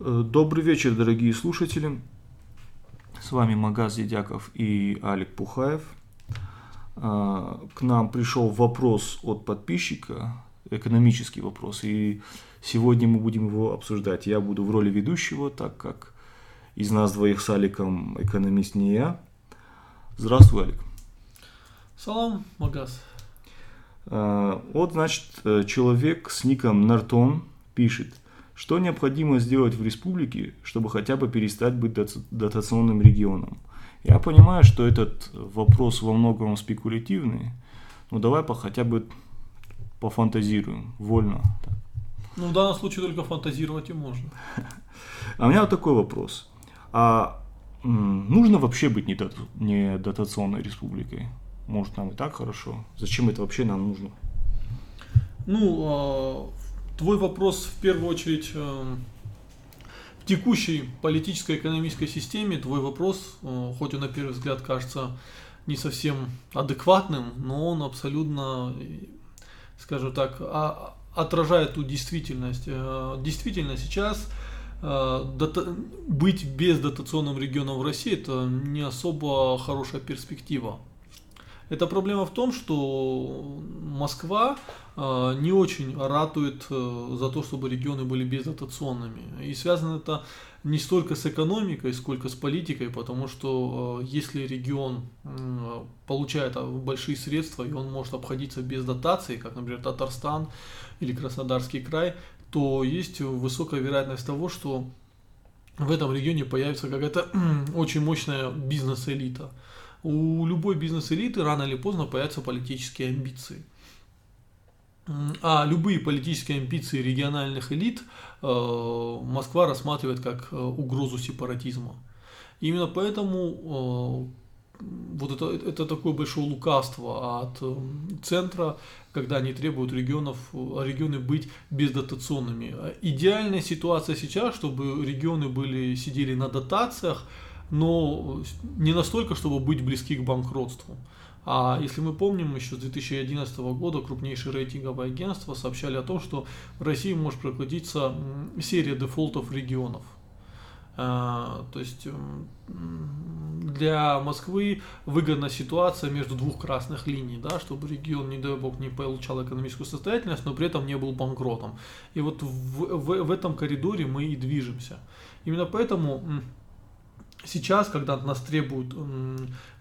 Э, добрый вечер, дорогие слушатели. С вами Магаз Дедяков и Алик Пухаев. Э, к нам пришел вопрос от подписчика, экономический вопрос, и сегодня мы будем его обсуждать. Я буду в роли ведущего, так как из нас двоих с Аликом экономист не я. Здравствуй, Алик. Салам, Магаз. Э, вот, значит, человек с ником Нартон пишет – что необходимо сделать в республике, чтобы хотя бы перестать быть дотационным регионом? Я понимаю, что этот вопрос во многом спекулятивный, но давай по, хотя бы пофантазируем, вольно. Ну, в данном случае только фантазировать и можно. А у меня вот такой вопрос. А нужно вообще быть не дотационной республикой? Может, нам и так хорошо? Зачем это вообще нам нужно? Ну, а, Твой вопрос в первую очередь э, в текущей политической экономической системе, твой вопрос, э, хоть он на первый взгляд кажется не совсем адекватным, но он абсолютно, скажем так, а, отражает ту действительность. Э, действительно, сейчас быть без дотационным регионом в России это не особо хорошая перспектива. Эта проблема в том, что Москва э, не очень ратует э, за то, чтобы регионы были бездотационными. И связано это не столько с экономикой, сколько с политикой, потому что э, если регион получает большие средства и он может обходиться без дотации, как, например, Татарстан или Краснодарский край, то есть высокая вероятность того, что в этом регионе появится какая-то очень мощная бизнес-элита у любой бизнес-элиты рано или поздно появятся политические амбиции. А любые политические амбиции региональных элит э, Москва рассматривает как э, угрозу сепаратизма. Именно поэтому э, вот это, это такое большое лукавство от центра, когда они требуют регионов, регионы быть бездотационными. Идеальная ситуация сейчас, чтобы регионы были, сидели на дотациях, но не настолько, чтобы быть близки к банкротству. А если мы помним, еще с 2011 года крупнейшие рейтинговые агентства сообщали о том, что в России может прокатиться серия дефолтов регионов. А, то есть для Москвы выгодна ситуация между двух красных линий, да, чтобы регион, не дай бог, не получал экономическую состоятельность, но при этом не был банкротом. И вот в, в, в этом коридоре мы и движемся. Именно поэтому сейчас, когда от нас требуют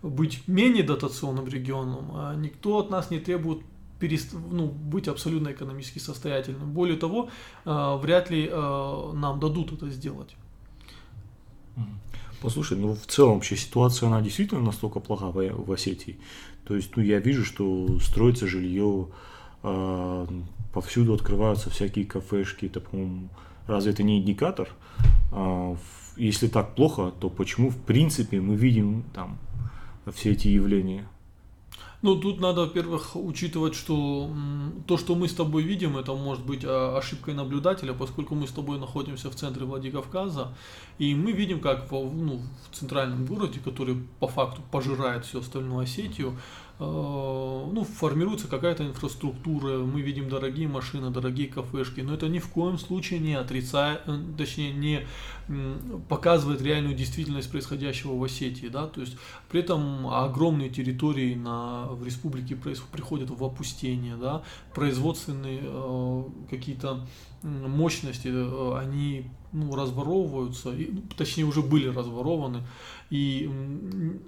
быть менее дотационным регионом, а никто от нас не требует перест... ну, быть абсолютно экономически состоятельным. Более того, а, вряд ли а, нам дадут это сделать. Послушай, ну в целом вообще ситуация, она действительно настолько плоха в, в Осетии. То есть, ну я вижу, что строится жилье, э, повсюду открываются всякие кафешки, это, по-моему, разве это не индикатор? Э, если так плохо, то почему в принципе мы видим там все эти явления? Ну, тут надо, во-первых, учитывать, что то, что мы с тобой видим, это может быть а, ошибкой наблюдателя, поскольку мы с тобой находимся в центре Владикавказа, и мы видим, как в, ну, в центральном городе, который по факту пожирает всю остальную Осетию, ну, формируется какая-то инфраструктура, мы видим дорогие машины, дорогие кафешки, но это ни в коем случае не отрицает, э, точнее не показывает реальную действительность происходящего в Осетии, да, то есть при этом огромные территории на, в республике приходят в опустение, да, производственные э, какие-то мощности, э, они ну, разворовываются, и, ну, точнее уже были разворованы, и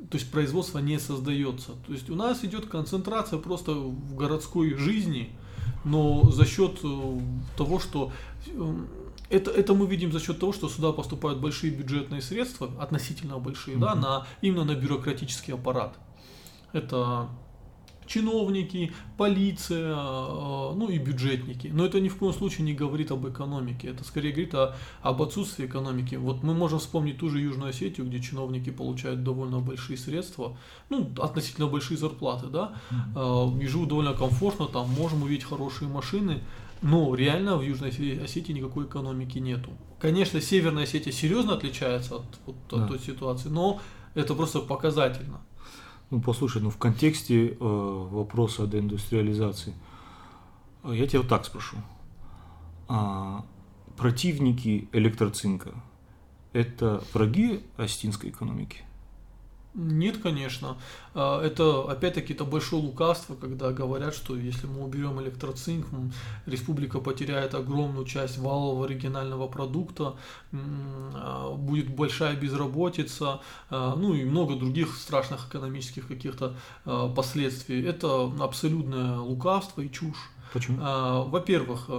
то есть производство не создается. То есть у нас идет концентрация просто в городской жизни, но за счет э, того, что э, это, это мы видим за счет того, что сюда поступают большие бюджетные средства, относительно большие, mm-hmm. да, на, именно на бюрократический аппарат. Это чиновники, полиция, э, ну и бюджетники. Но это ни в коем случае не говорит об экономике, это скорее говорит о, об отсутствии экономики. Вот мы можем вспомнить ту же Южную Осетию, где чиновники получают довольно большие средства, ну, относительно большие зарплаты, да, mm-hmm. и живут довольно комфортно, там можем увидеть хорошие машины, но реально в Южной Осетии никакой экономики нету. Конечно, Северная Осетия серьезно отличается от, от, да. от той ситуации, но это просто показательно. Ну, послушай, ну в контексте э, вопроса деиндустриализации, э, я тебя вот так спрошу. А, противники электроцинка – это враги остинской экономики? Нет, конечно. А, это, опять-таки, это большое лукавство, когда говорят, что если мы уберем электроцинк, республика потеряет огромную часть валового регионального продукта, а, будет большая безработица, а, ну и много других страшных экономических каких-то последствий. Это абсолютное лукавство и чушь. Почему? Во-первых,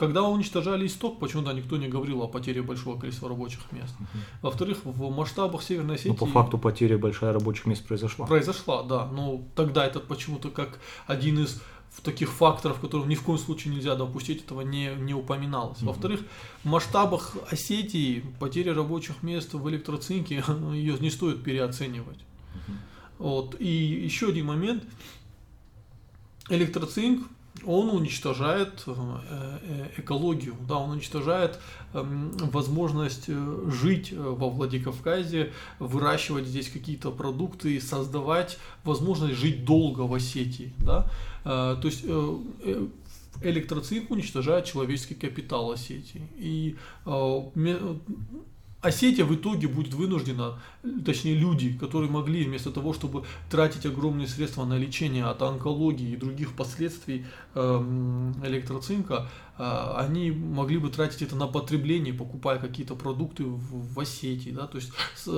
когда уничтожали исток, почему-то никто не говорил о потере большого количества рабочих мест. Угу. Во-вторых, в масштабах Северной Осетии... Ну, по факту потеря большая рабочих мест произошла. Произошла, да. Но тогда это почему-то как один из таких факторов, которых ни в коем случае нельзя допустить, этого не, не упоминалось. Угу. Во-вторых, в масштабах Осетии потеря рабочих мест в электроцинке, ее не стоит переоценивать. Угу. Вот. И еще один момент. Электроцинк он уничтожает э, э, экологию, да, он уничтожает эм, возможность э, жить во Владикавказе, выращивать здесь какие-то продукты, создавать возможность жить долго в Осетии, да, то есть электроцинк уничтожает человеческий капитал Осетии. И Осетия в итоге будет вынуждена, точнее люди, которые могли вместо того, чтобы тратить огромные средства на лечение от онкологии и других последствий эм, электроцинка, э, они могли бы тратить это на потребление, покупая какие-то продукты в, в Осетии, да, то есть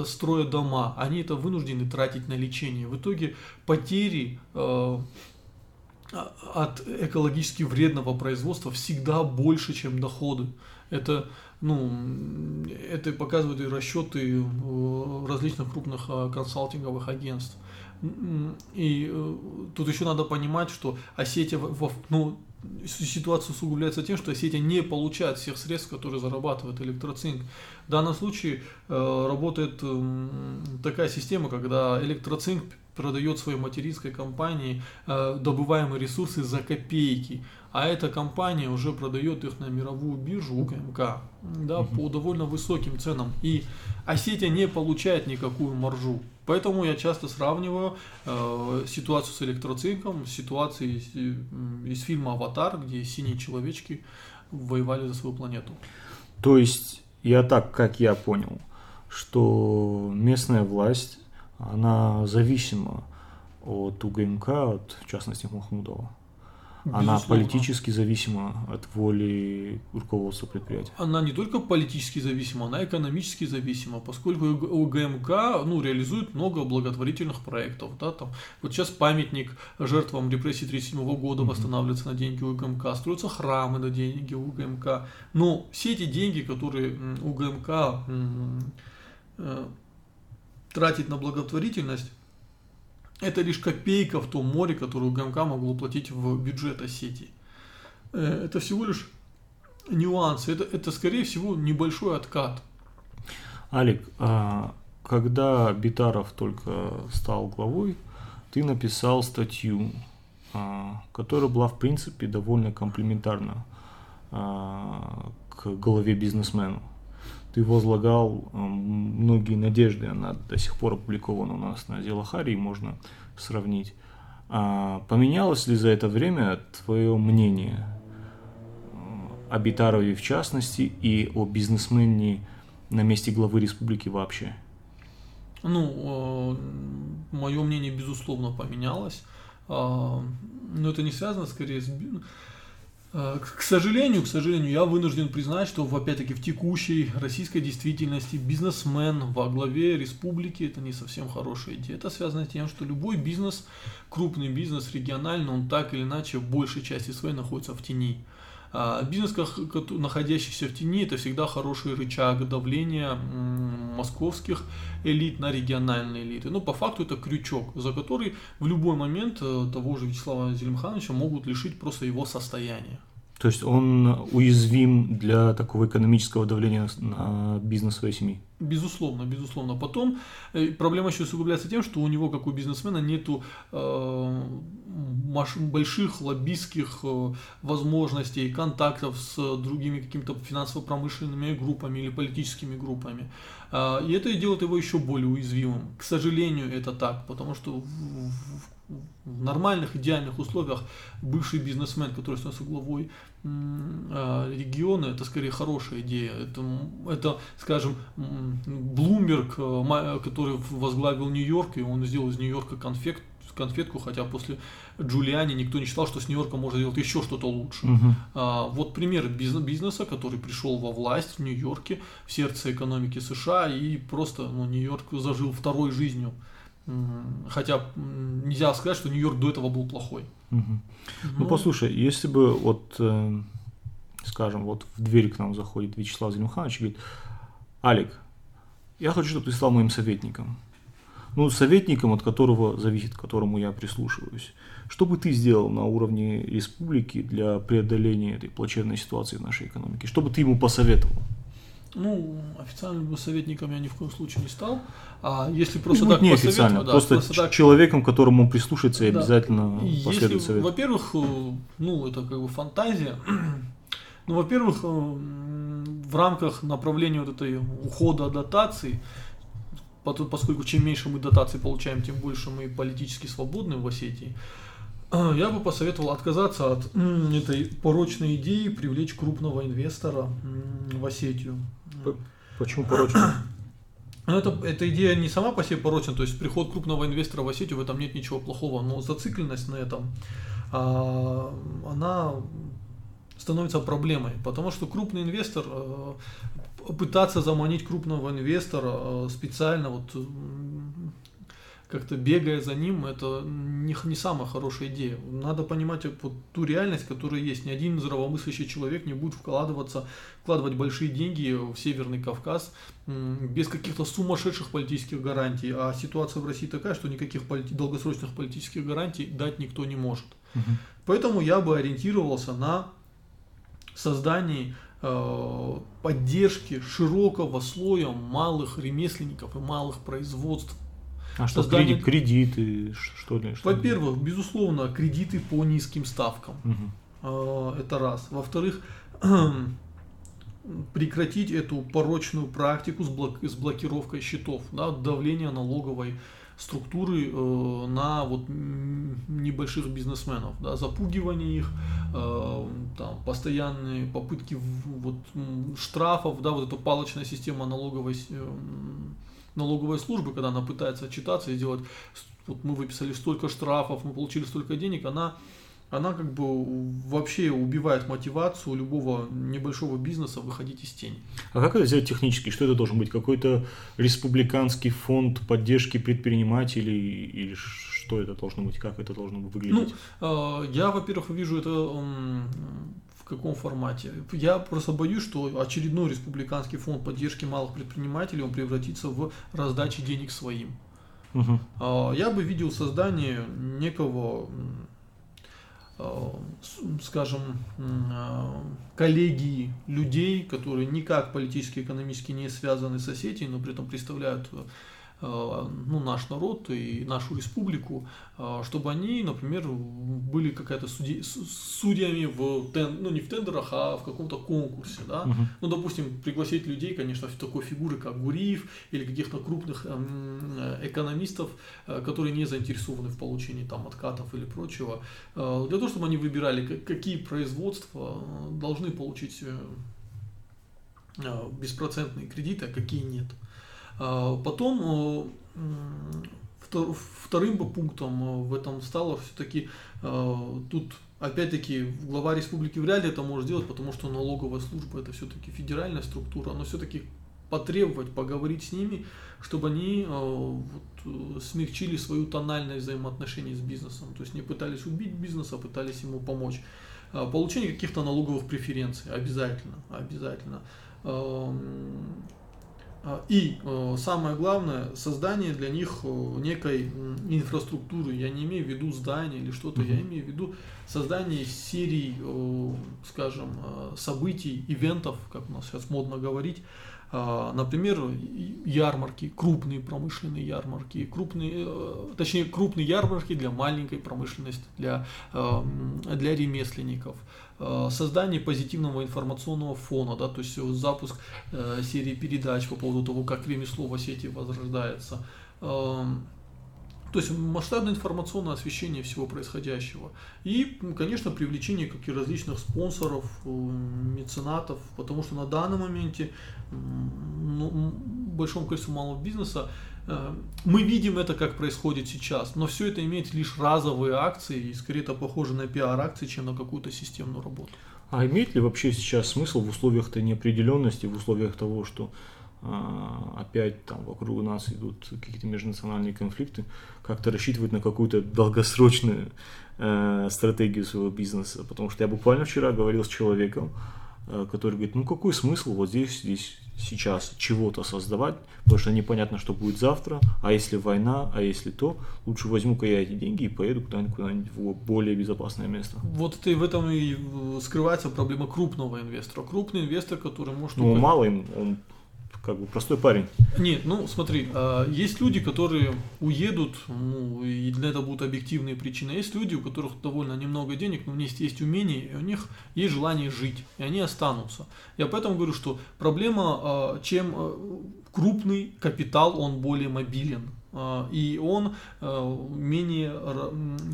строя дома. Они это вынуждены тратить на лечение. В итоге потери э, от экологически вредного производства всегда больше, чем доходы. Это ну, это показывают и расчеты э, различных крупных э, консалтинговых агентств. И э, тут еще надо понимать, что Осетия, ну, ситуация усугубляется тем, что Осетия не получает всех средств, которые зарабатывает электроцинк. В данном случае работает такая система, когда электроцинк продает своей материнской компании добываемые ресурсы за копейки а эта компания уже продает их на мировую биржу УКМК да, угу. по довольно высоким ценам. И Осетия не получает никакую маржу. Поэтому я часто сравниваю э, ситуацию с электроцинком с ситуацией из, из фильма «Аватар», где синие человечки воевали за свою планету. То есть, я так, как я понял, что местная власть, она зависима от УГМК, от, в частности, Махмудова. Безусловно. Она политически зависима от воли руководства предприятия. Она не только политически зависима, она экономически зависима, поскольку УГМК ну, реализует много благотворительных проектов. Да, там, вот сейчас памятник жертвам репрессий 1937 года восстанавливается на деньги УГМК, строятся храмы на деньги УГМК. Но все эти деньги, которые УГМК э, тратит на благотворительность, это лишь копейка в том море, которую ГМК могло платить в бюджет Осетии. Э, это всего лишь нюансы, это, это скорее всего небольшой откат. Алик, а когда Битаров только стал главой, ты написал статью, а, которая была в принципе довольно комплементарна а, к голове бизнесмену ты возлагал многие надежды, она до сих пор опубликована у нас на Зелахаре, можно сравнить. А поменялось ли за это время твое мнение о Битарове в частности и о бизнесмене на месте главы республики вообще? Ну, э, мое мнение, безусловно, поменялось. Э, но это не связано скорее с Э, к сожалению, к сожалению, я вынужден признать, что опять-таки в текущей российской действительности бизнесмен во главе республики это не совсем хорошая идея. Это связано с тем, что любой бизнес, крупный бизнес, региональный, он так или иначе в большей части своей находится в тени. А бизнес, находящийся в тени, это всегда хороший рычаг давления московских элит на региональные элиты. Но по факту это крючок, за который в любой момент э, того же Вячеслава Зелимхановича могут лишить просто его состояния. То есть он уязвим для такого экономического давления на бизнес своей семьи? Безусловно, безусловно. Потом э, проблема еще усугубляется тем, что у него, как у бизнесмена, нету э, больших лоббистских э, возможностей, контактов с другими какими-то финансово-промышленными группами или политическими группами. Э, и это делает его еще более уязвимым. К сожалению, это так, потому что в, в, в нормальных, идеальных условиях бывший бизнесмен, который становится главой региона, это скорее хорошая идея. Это, это скажем, Блумберг, э, который возглавил Нью-Йорк, и он сделал из Нью-Йорка конфект, конфетку, хотя после Джулиани никто не считал, что с Нью-Йорком можно сделать еще что-то лучше. Мгм. А, вот пример бизнеса, который пришел во власть в Нью-Йорке, в сердце экономики США, и просто ну, Нью-Йорк зажил второй жизнью. Хотя нельзя сказать, что Нью-Йорк до этого был плохой. Мгм. Ну, послушай, если бы вот, э, скажем, вот в дверь к нам заходит Вячеслав Зелимханович и говорит, Алик, я хочу, чтобы ты стал моим советником. Ну, советником, от которого зависит, к которому я прислушиваюсь. Что бы ты сделал на уровне республики для преодоления этой плачевной ситуации в нашей экономике? Что бы ты ему посоветовал? Ну, официальным бы советником я ни в коем случае не стал. А если просто Пусть так неофициально, посоветовать, да, просто, просто так человеком, которому прислушается и Да. обязательно Если, последует совет. во-первых, э, ну, это как бы фантазия. Ну, во-первых, э, в рамках направления вот этой ухода дотаций, поскольку чем меньше мы дотаций получаем, тем больше мы политически свободны в Осетии, я бы посоветовал отказаться от этой порочной идеи привлечь крупного инвестора в Осетию. Почему порочно? Ну, это, эта идея не сама по себе порочна, то есть приход крупного инвестора в Осетию, в этом нет ничего плохого, но зацикленность на этом, а, она становится проблемой, потому что крупный инвестор, э, пытаться заманить крупного инвестора э, специально вот как-то бегая за ним, это не, не самая хорошая идея. Надо понимать вот ту реальность, которая есть. Ни один здравомыслящий человек не будет вкладываться, вкладывать большие деньги в Северный Кавказ без каких-то сумасшедших политических гарантий. А ситуация в России такая, что никаких полити- долгосрочных политических гарантий дать никто не может. Мгм. Поэтому я бы ориентировался на создании э, поддержки широкого слоя малых ремесленников и малых производств. А что, Создание- креди- кредиты, что ли? что? Во-первых, безусловно, кредиты по низким ставкам. Э, Это раз. Во-вторых, прекратить эту порочную практику с, блок- с блокировкой счетов, да, давление налоговой структуры э, на вот небольших бизнесменов, да, запугивание их, э, там, постоянные попытки вот, штрафов, да, вот эта палочная система налоговой, э, налоговой службы, когда она пытается отчитаться и сделать, с- вот мы выписали столько штрафов, мы получили столько денег, она она как бы вообще убивает мотивацию любого небольшого бизнеса выходить из тени. А как это сделать технически? Что это должен быть? Какой-то республиканский фонд поддержки предпринимателей? Или что это должно быть? Как это должно Ну, выглядеть? э, я, во-первых, вижу это в каком формате. Я просто боюсь, что очередной республиканский фонд поддержки малых предпринимателей, он превратится в раздачи денег своим. А, Я бы видел создание некого, а, скажем, а, коллегии людей, которые никак политически и экономически не связаны с Осетией, но при этом представляют ну, наш народ и нашу республику, а, чтобы они, например, были какая-то суди- с- судьями в тен- ну не в тендерах, а в каком-то конкурсе, да, Мгм. ну, допустим, пригласить людей, конечно, в такой фигуры, как Гуриев или каких-то крупных э, экономистов, э, которые не заинтересованы в получении там откатов или прочего, э, для того, чтобы они выбирали, ка- какие производства э, должны получить э, э, беспроцентные кредиты, а какие нет. А, Потом э, вторым пунктом э, в этом стало все-таки тут опять-таки глава республики вряд ли это может сделать, потому что налоговая служба это все-таки федеральная структура, но все-таки потребовать, поговорить с ними, чтобы они э, вот, э, смягчили свою тональность взаимоотношений с бизнесом, то есть не пытались убить бизнес, а пытались ему помочь. А, Получение каких-то налоговых преференций обязательно, обязательно. А, И э, самое главное, создание для них э, некой инфраструктуры. Я не имею в виду здания или что-то, я Мгм. имею в виду создание серий, э, скажем, событий, ивентов, как у нас сейчас модно говорить. А, Например, ярмарки, крупные промышленные ярмарки, крупные, э, точнее крупные ярмарки для маленькой промышленности, для, эм, для ремесленников, Э, создание позитивного информационного фона, да, то есть запуск э, серии передач по поводу того, как ремесло в Осетии возрождается. То есть масштабное информационное освещение всего происходящего. И, конечно, привлечение как и различных спонсоров, э, меценатов, потому что на данном моменте ну, большому количеству малого бизнеса э, мы видим это, как происходит сейчас, но все это имеет лишь разовые акции, и скорее это похоже на пиар-акции, чем на какую-то системную работу. А имеет ли вообще сейчас смысл в условиях-то неопределенности, в условиях того, что опять там вокруг нас идут какие-то межнациональные конфликты, как-то рассчитывать на какую-то долгосрочную э, стратегию своего бизнеса. Потому что я буквально вчера говорил с человеком, э, который говорит, ну какой смысл вот здесь, здесь сейчас чего-то создавать, потому что непонятно, что будет завтра, а если война, а если то, лучше возьму-ка я эти деньги и поеду куда-нибудь, куда-нибудь в более безопасное место. Вот это и в этом и скрывается проблема крупного инвестора. Крупный инвестор, который может... Ну, малый, он как бы простой парень. Нет, ну смотри, а, есть люди, которые уедут, ну, и для этого будут объективные причины. Есть люди, у которых довольно немного денег, но у них есть умение, и у них есть желание жить, и они останутся. Я поэтому говорю, что проблема, а, чем а, крупный капитал, он более мобилен. А, и он а, менее,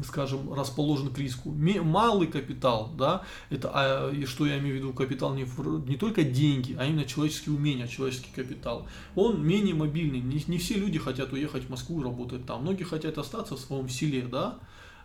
скажем, расположен к риску. Малый капитал, да, это, а, и что я имею в виду, капитал не, не только деньги, а именно человеческие умения, человеческий капитал. Он менее мобильный. Не, не все люди хотят уехать в Москву и работать там. Многие хотят остаться в своем селе, да,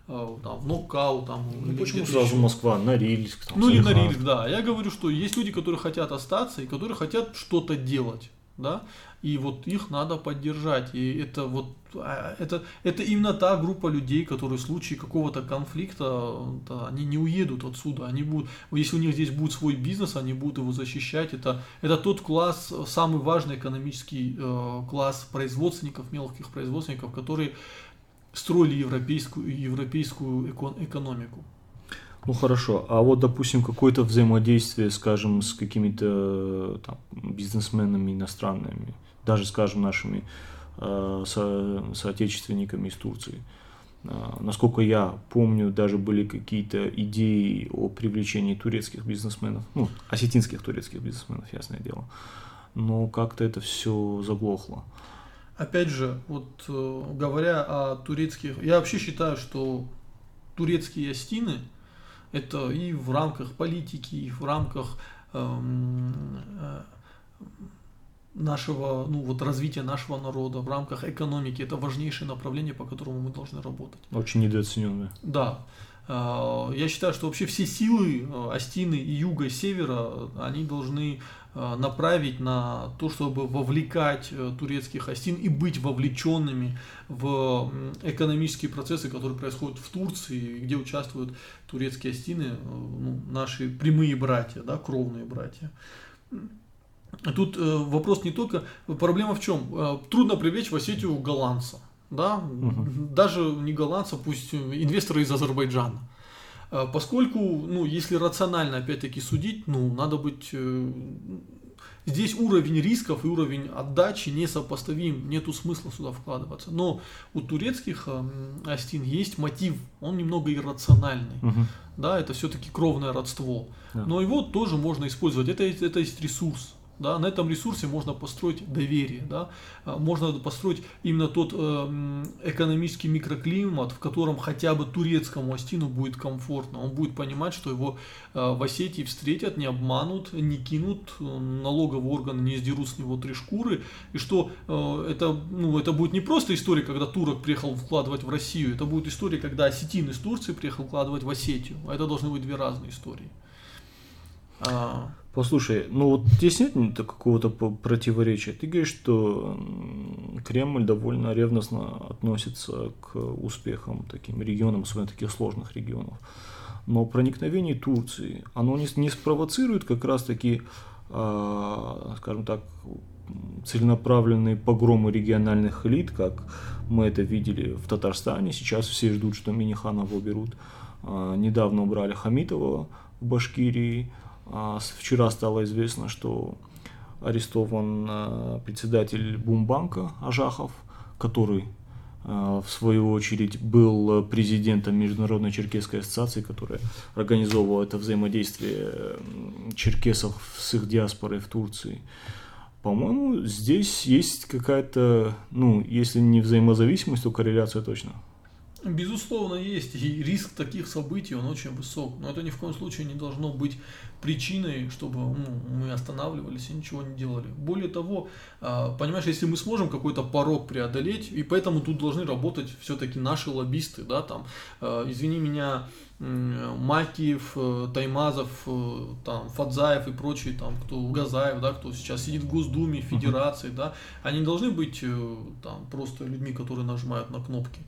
там, в нокаут, там. Ну, почему сразу еще. Москва, Норильск? Там, ну или Норильск, да. Я говорю, что есть люди, которые хотят остаться и которые хотят что-то делать да, и вот их надо поддержать, и это вот, а, это, это именно та группа людей, которые в случае какого-то конфликта, да, они не уедут отсюда, они будут, если у них здесь будет свой бизнес, они будут его защищать, это, это тот класс, самый важный экономический э, класс производственников, мелких производственников, которые строили европейскую, европейскую экономику. Ну хорошо, а вот, допустим, какое-то взаимодействие, скажем, с какими-то бизнесменами иностранными, даже, скажем, нашими э, со, соотечественниками из Турции. Э, насколько я помню, даже были какие-то идеи о привлечении турецких бизнесменов, ну, осетинских турецких бизнесменов, ясное дело. Но как-то это все заглохло. Опять же, вот э, говоря о турецких, я вообще считаю, что турецкие астины – это и в рамках политики, и в рамках эм, э, нашего, ну вот развития нашего народа, в рамках экономики. Это важнейшее направление, по которому мы должны работать. Очень недооцененное. Да. Э, я считаю, что вообще все силы э, Астины и юга, и севера, они должны Э, направить на то, чтобы вовлекать э, турецких астин и быть вовлеченными в экономические процессы, которые происходят в Турции, где участвуют турецкие астины, э, ну, наши прямые братья, да, кровные братья. Тут вопрос не только, проблема в чем? Трудно привлечь в Осетию голландца, да, угу. даже не голландца, пусть инвесторы из Азербайджана. А, поскольку, ну, если рационально, опять-таки, судить, ну, надо быть... Э, здесь уровень рисков и уровень отдачи несопоставим, нету смысла сюда вкладываться. Но у турецких э, астин есть мотив, он немного иррациональный. Угу. Да, это все-таки кровное родство. Да. Но его тоже можно использовать. Это, это есть ресурс. Да, на этом ресурсе можно построить доверие, да, а, можно построить именно тот э, экономический микроклимат, в котором хотя бы турецкому Астину будет комфортно. Он будет понимать, что его э, в Осетии встретят, не обманут, не кинут, налоговые органы не сдерут с него три шкуры, и что э, это, ну, это будет не просто история, когда турок приехал вкладывать в Россию, это будет история, когда осетин из Турции приехал вкладывать в Осетию. Это должны быть две разные истории. А... Послушай, ну вот здесь нет какого-то противоречия. Ты говоришь, что Кремль довольно ревностно относится к успехам таким регионам, особенно таких сложных регионов. Но проникновение Турции, оно не, не спровоцирует как раз-таки, э, скажем так, целенаправленные погромы региональных элит, как мы это видели в Татарстане. Сейчас все ждут, что Миниханова уберут. Э, недавно убрали Хамитова в Башкирии а, вчера стало известно, что арестован а, председатель Бумбанка Ажахов, который а, в свою очередь был президентом Международной черкесской ассоциации, которая организовывала это взаимодействие черкесов с их диаспорой в Турции. По-моему, здесь есть какая-то, ну, если не взаимозависимость, то корреляция точно. Безусловно, есть. И риск таких событий, он очень высок. Но это ни в коем случае не должно быть причиной, чтобы ну, мы останавливались и ничего не делали. Более того, а, понимаешь, если мы сможем какой-то порог преодолеть, и поэтому тут должны работать все-таки наши лоббисты, да, там, а, извини меня, Макиев, э, Таймазов, э, там, Фадзаев и прочие, там, кто Газаев, да, кто сейчас сидит в Госдуме, Федерации, uh-huh. да, они должны быть э, там просто людьми, которые нажимают на кнопки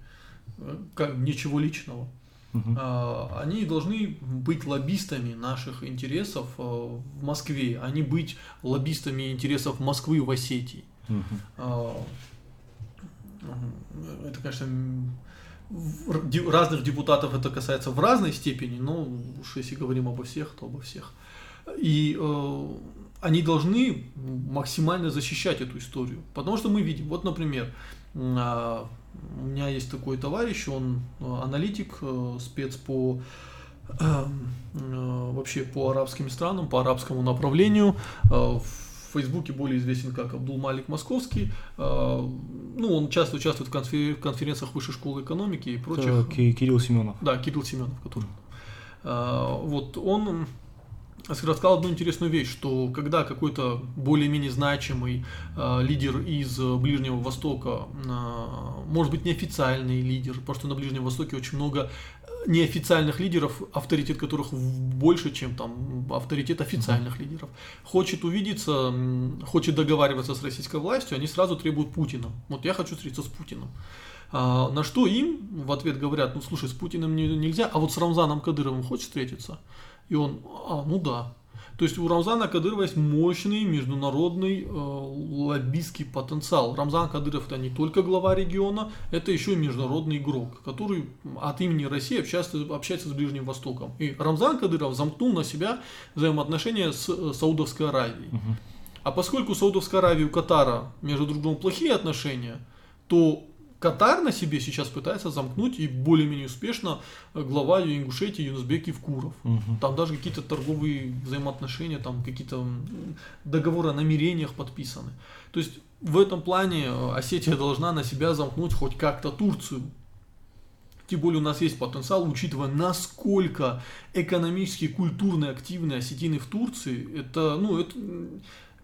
как ничего личного. Uh-huh. Они должны быть лоббистами наших интересов э, в Москве, а не быть лоббистами интересов Москвы в Осетии. Uh-huh. Это, конечно, разных депутатов это касается в разной степени, но уж если говорим обо всех, то обо всех. И э, они должны максимально защищать эту историю. Потому что мы видим, вот, например, а, у меня есть такой товарищ, он э, аналитик, э, спец по э, вообще по арабским странам, по арабскому направлению. В Фейсбуке более известен как Абдул Малик Московский. Ну, он часто участвует в конференциях Высшей школы экономики и прочих. Это Кирилл Семенов. Да, Кирилл Семенов, который. Вот он рассказал одну интересную вещь, что когда какой-то более-менее значимый э, лидер из Ближнего Востока, э, может быть неофициальный лидер, потому что на Ближнем Востоке очень много неофициальных лидеров, авторитет которых больше, чем там авторитет официальных лидеров, хочет увидеться, хочет договариваться с российской властью, они сразу требуют Путина. Вот я хочу встретиться с Путиным. А, на что им в ответ говорят, ну слушай, с Путиным не, нельзя, а вот с Рамзаном Кадыровым хочешь встретиться? И он, а, ну да. То есть у Рамзана Кадырова есть мощный международный э, лоббистский потенциал. Рамзан Кадыров это не только глава региона, это еще и международный игрок, который от имени России общается, общается с Ближним Востоком. И Рамзан Кадыров замкнул на себя взаимоотношения с э, Саудовской Аравией. Угу. А поскольку Саудовская Аравия и у Катара между друг другом плохие отношения, то Катар на себе сейчас пытается замкнуть и более-менее успешно э, глава Ингушетии Юнусбек Евкуров. Угу. Там даже какие-то торговые взаимоотношения, там какие-то договоры о намерениях подписаны. То есть в этом плане э, Осетия должна на себя замкнуть хоть как-то Турцию. Тем более у нас есть потенциал, учитывая, насколько экономически, культурно активны осетины в Турции. Это, ну, это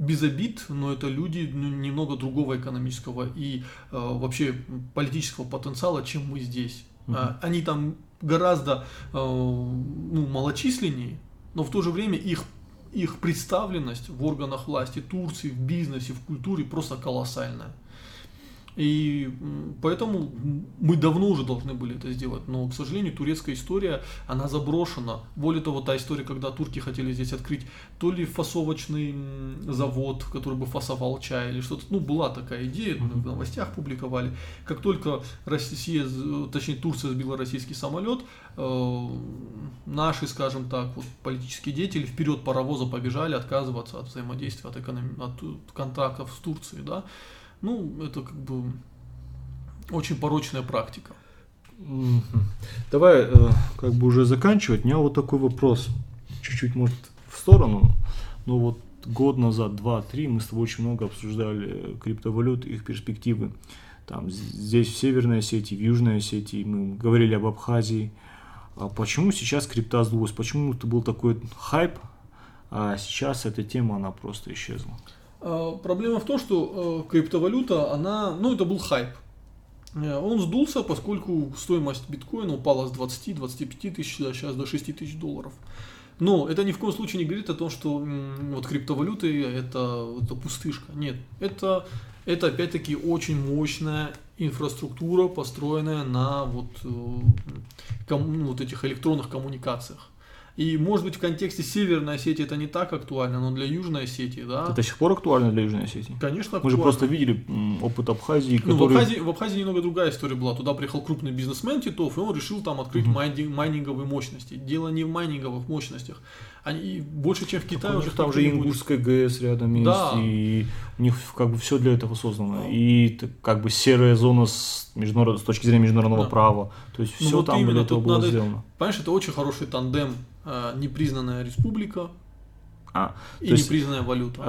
без обид, но это люди ну, немного другого экономического и э, вообще политического потенциала, чем мы здесь. Угу. Они там гораздо э, ну, малочисленнее, но в то же время их их представленность в органах власти Турции, в бизнесе, в культуре просто колоссальная. И поэтому мы давно уже должны были это сделать. Но, к сожалению, турецкая история, она заброшена. Более того, та история, когда турки хотели здесь открыть то ли фасовочный завод, который бы фасовал чай или что-то. Ну, была такая идея, в новостях публиковали. Как только Россия, точнее Турция сбила российский самолет, э, наши, скажем так, вот, политические деятели вперед паровоза побежали отказываться от взаимодействия, от, эконом... от контактов с Турцией, да. Ну, это как бы очень порочная практика. Давай э, как бы уже заканчивать. У меня вот такой вопрос, чуть-чуть может в сторону. Но вот год назад, два-три, мы с тобой очень много обсуждали криптовалют, их перспективы. Там здесь в Северной Осетии, в Южной Осетии, мы говорили об Абхазии. А почему сейчас крипта сдулась? Почему это был такой хайп, а сейчас эта тема, она просто исчезла? А, проблема в том, что э, криптовалюта, она, ну это был хайп. Э, он сдулся, поскольку стоимость биткоина упала с 20-25 тысяч, а сейчас до 6 тысяч долларов. Но это ни в коем случае не говорит о том, что вот криптовалюты это, это пустышка. Нет, это, это опять-таки очень мощная инфраструктура, построенная на вот, э, ком, ну, вот этих электронных коммуникациях. И, может быть, в контексте Северной Осетии это не так актуально, но для Южной Осетии, да. Это до сих пор актуально для Южной Осетии? Конечно, актуально. Мы же просто видели опыт Абхазии, который... Ну, в Абхазии, в Абхазии немного другая история была. Туда приехал крупный бизнесмен Титов, и он решил там открыть угу. майнинг, майнинговые мощности. Дело не в майнинговых мощностях. Они больше, чем в Китае. Уже там же Ингушская ГЭС рядом есть, да. и у них как бы все для этого создано. Да. И как бы серая зона с, международ... с точки зрения международного да. права. То есть ну, все вот там для этого было надо... сделано. Понимаешь, это очень хороший тандем Э, непризнанная республика, А, и то есть, непризнанная валюта.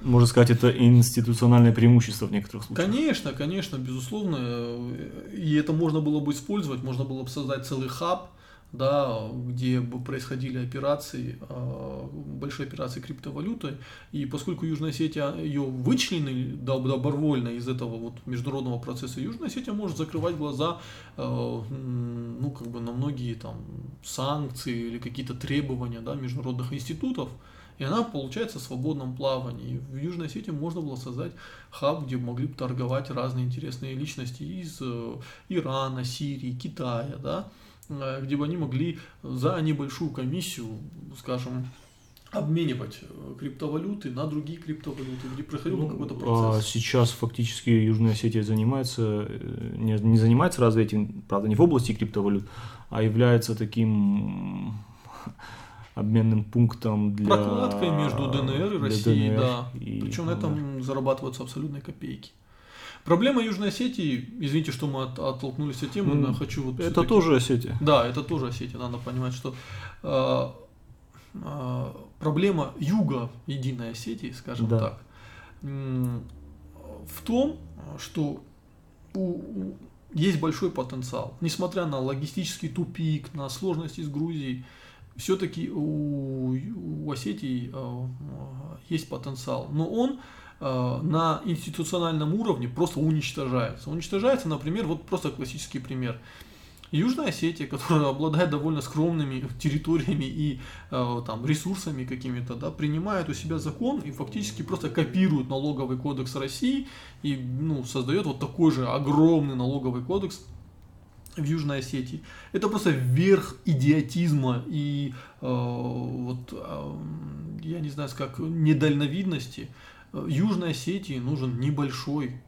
э, можно сказать, это институциональное преимущество в некоторых случаях. Конечно, конечно, безусловно. э, И это можно было бы использовать, можно было бы создать целый хаб, да, где бы происходили операции, э, большие операции криптовалюты. И поскольку Южная Осетия ее вычленили доб- добровольно из этого вот международного процесса, Южная Осетия может закрывать глаза м, ну, как бы на многие там санкции или какие-то требования да, международных институтов. И она получается в свободном плавании. В Южной Осетии можно было создать хаб, где могли бы торговать разные интересные личности из э, Ирана, Сирии, Китая, да, где бы они могли за небольшую комиссию, скажем, обменивать э, криптовалюты на другие криптовалюты, где проходил Ну, какой-то а процесс. сейчас фактически Южная Осетия занимается, э, не, не занимается развитием, правда, не в области криптовалют, а является таким обменным пунктом для... Прокладкой между ДНР и Россией, ДНР да. и Причем на этом зарабатываются абсолютные копейки. Проблема Южной Осетии, извините, что мы от- оттолкнулись от темы, но хочу вот Это тоже Осетия. Да, это тоже Осетия, надо понимать, что э, э, проблема юга Единой Осетии, скажем Да. так, м, в том, что у- у- есть большой потенциал. Несмотря на логистический тупик, на сложности с Грузией, все-таки у, у Осетии э, э, есть потенциал. Но он э, на институциональном уровне просто уничтожается. Уничтожается, например, вот просто классический пример. Южная Осетия, которая обладает довольно скромными территориями и э, там, ресурсами какими-то, да, принимает у себя закон и фактически просто копирует налоговый кодекс России и ну, создает вот такой же огромный налоговый кодекс в Южной Осетии. Это просто верх идиотизма и э, вот э, я не знаю, как недальновидности. Э, Южной Осетии нужен небольшой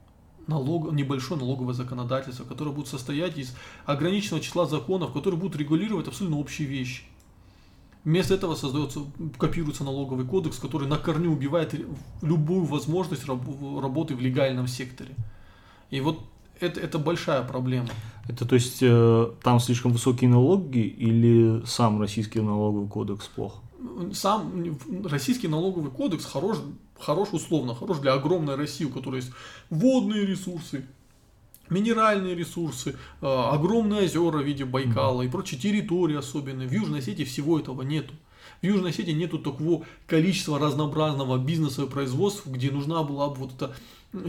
налог, небольшое налоговое законодательство, которое будет состоять из ограниченного числа законов, которые будут регулировать абсолютно общие вещи. Вместо этого создается, копируется налоговый кодекс, который на корню убивает любую возможность раб- работы в легальном секторе. И вот это, это большая проблема. Это то есть э, там слишком высокие налоги или сам российский налоговый кодекс плох? Сам российский налоговый кодекс хорош, хорош условно, хорош для огромной России, у которой есть водные ресурсы, минеральные ресурсы, э, огромные озера в виде Байкала и прочие территории особенные. В Южной Осетии всего этого нету. В Южной Осетии нету такого количества разнообразного бизнеса и производства, где нужна была бы вот эта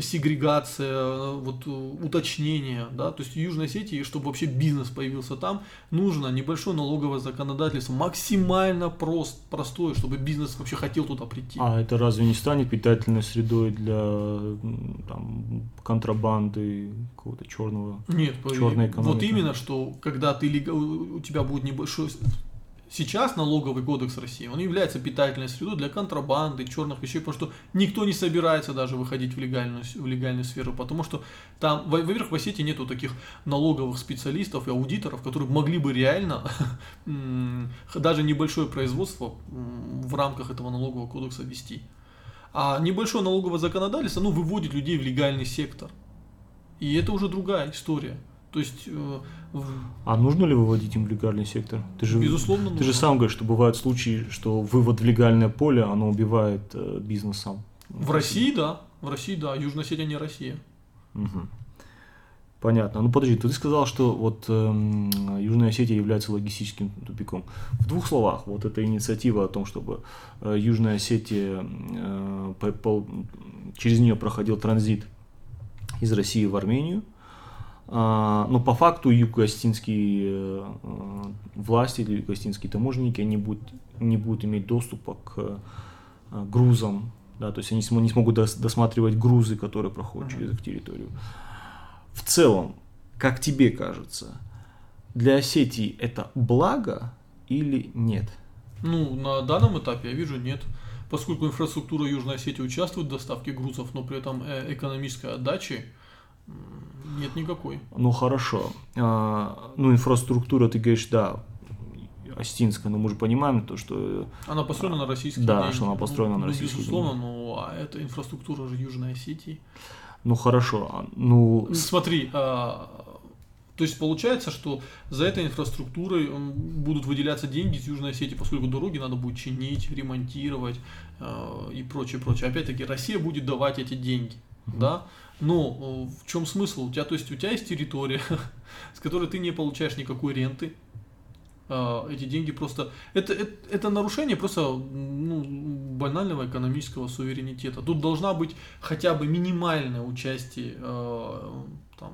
сегрегация, э, вот э, уточнение, да, то есть Южной Осетии, чтобы вообще бизнес появился там, нужно небольшое налоговое законодательство, максимально прост, простое, чтобы бизнес вообще хотел туда прийти. А это разве не станет питательной средой для там, контрабанды, какого-то черного? Нет, Чёрная экономика. вот именно, что когда ты у тебя будет небольшой Сейчас налоговый кодекс России, он является питательной средой для контрабанды, черных вещей, потому что никто не собирается даже выходить в легальную, в легальную сферу, потому что там, во- во-первых, в Осетии нету таких налоговых специалистов и аудиторов, которые могли бы реально даже небольшое производство в рамках этого налогового кодекса вести. А небольшое налоговое законодательство, ну, выводит людей в легальный сектор. И это уже другая история. То есть, э, А нужно ли выводить им в легальный сектор? Ты же, безусловно, ты же нужно. сам говоришь, что бывают случаи, что вывод в легальное поле, оно убивает э, бизнес сам. В России, да. В России, да. Южная Осетия не Россия. Мгм. Понятно. Ну подожди, ты сказал, что вот эм, Южная Осетия является логистическим тупиком. В двух словах, вот эта инициатива о том, чтобы э, Южная Осетия э, по- по- через нее проходил транзит из России в Армению. А, но по факту юго-осетинские э, власти или юго-осетинские таможенники они будут, не будут иметь доступа к э, грузам, да, то есть они не смогут дос- досматривать грузы, которые проходят через их территорию. В целом, как тебе кажется, для Осетии это благо или нет? Ну, на данном этапе я вижу нет. Поскольку инфраструктура Южной Осетии участвует в доставке грузов, но при этом э, экономической отдачи нет никакой. Ну хорошо. А, ну инфраструктура, ты говоришь, да, осетинская, но мы же понимаем то, что Она построена на российских Да, деньгах. что она построена ну, на ну, российских Безусловно, но а это инфраструктура же Южной Осетии. ну хорошо, а, ну с- Смотри, а, То есть получается, что за этой инфраструктурой будут выделяться деньги из Южной Осетии, поскольку дороги надо будет чинить, ремонтировать э, и прочее, прочее. Опять-таки Россия будет давать эти деньги, mm-hmm. да. Но э, в чем смысл? У тебя, то есть у тебя есть территория, с которой ты не получаешь никакой ренты, э, эти деньги просто это, это, это нарушение просто ну, банального экономического суверенитета. Тут должна быть хотя бы минимальное участие э, там,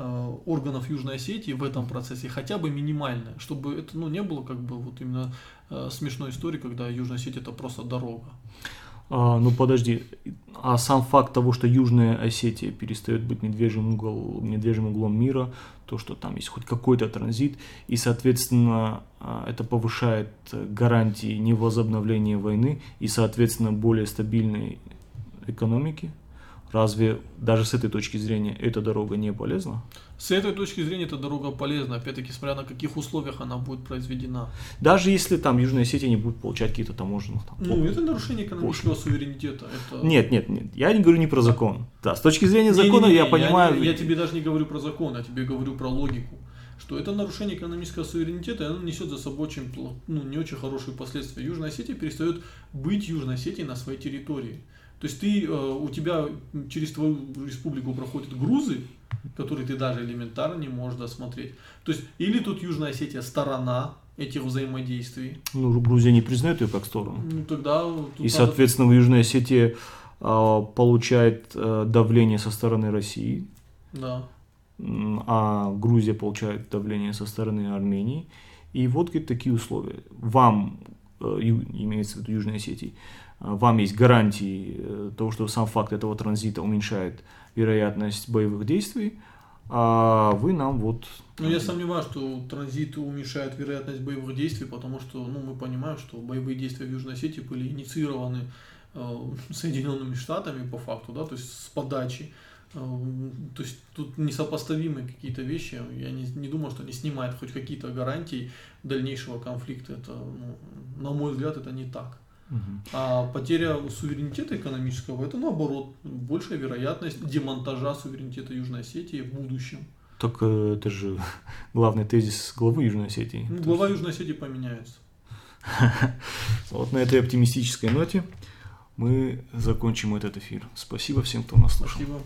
Э, органов Южной Осетии в этом процессе хотя бы минимальное, чтобы это ну, не было как бы вот именно э, смешной истории, когда Южная Осетия это просто дорога. А, ну подожди, а сам факт того, что Южная Осетия перестает быть медвежьим, угол, медвежьим углом мира, то, что там есть хоть какой-то транзит, и, соответственно, а, это повышает гарантии невозобновления войны и, соответственно, более стабильной экономики, Разве даже с этой точки зрения эта дорога не полезна? С этой точки зрения эта дорога полезна, опять-таки, смотря на каких условиях она будет произведена. Даже если там Южная Осетия не будет получать какие-то таможенные... Там, ну, это нарушение экономического пошлины. суверенитета. Это... Нет, нет, нет, я не говорю не про закон. Да, с точки зрения закона не, не, не, я понимаю... Я, я тебе даже не говорю про закон, я тебе говорю про логику. Что это нарушение экономического суверенитета, и оно несет за собой очень, ну, не очень хорошие последствия. Южная Осетия перестает быть Южной Осетией на своей территории. То есть ты, э, у тебя через твою республику проходят грузы, которые ты даже элементарно не можешь досмотреть. То есть или тут Южная Осетия сторона этих взаимодействий. Ну, Грузия не признает ее как сторону. Ну, тогда... И, надо... соответственно, в Южной Осетии а, получает а, давление со стороны России. Да. А Грузия получает давление со стороны Армении. И вот говорит, такие условия. Вам, э, имеется в виду Южной Осетии, вам есть гарантии э, того, что сам факт этого транзита уменьшает вероятность боевых действий, а вы нам вот... Ну, я сомневаюсь, что транзит уменьшает вероятность боевых действий, потому что ну, мы понимаем, что боевые действия в Южной Осетии были инициированы э, Соединенными Штатами по факту, да, то есть с подачи. Э, то есть тут несопоставимые какие-то вещи. Я не, не думаю, что они снимают хоть какие-то гарантии дальнейшего конфликта. Это, ну, на мой взгляд, это не так. А потеря суверенитета экономического это наоборот большая вероятность демонтажа суверенитета Южной Осетии в будущем. Так э, это же главный тезис главы Южной Осетии. Ну, глава Южной Осетии поменяется. Вот на этой оптимистической ноте мы закончим этот эфир. Спасибо всем, кто нас слушал. Спасибо.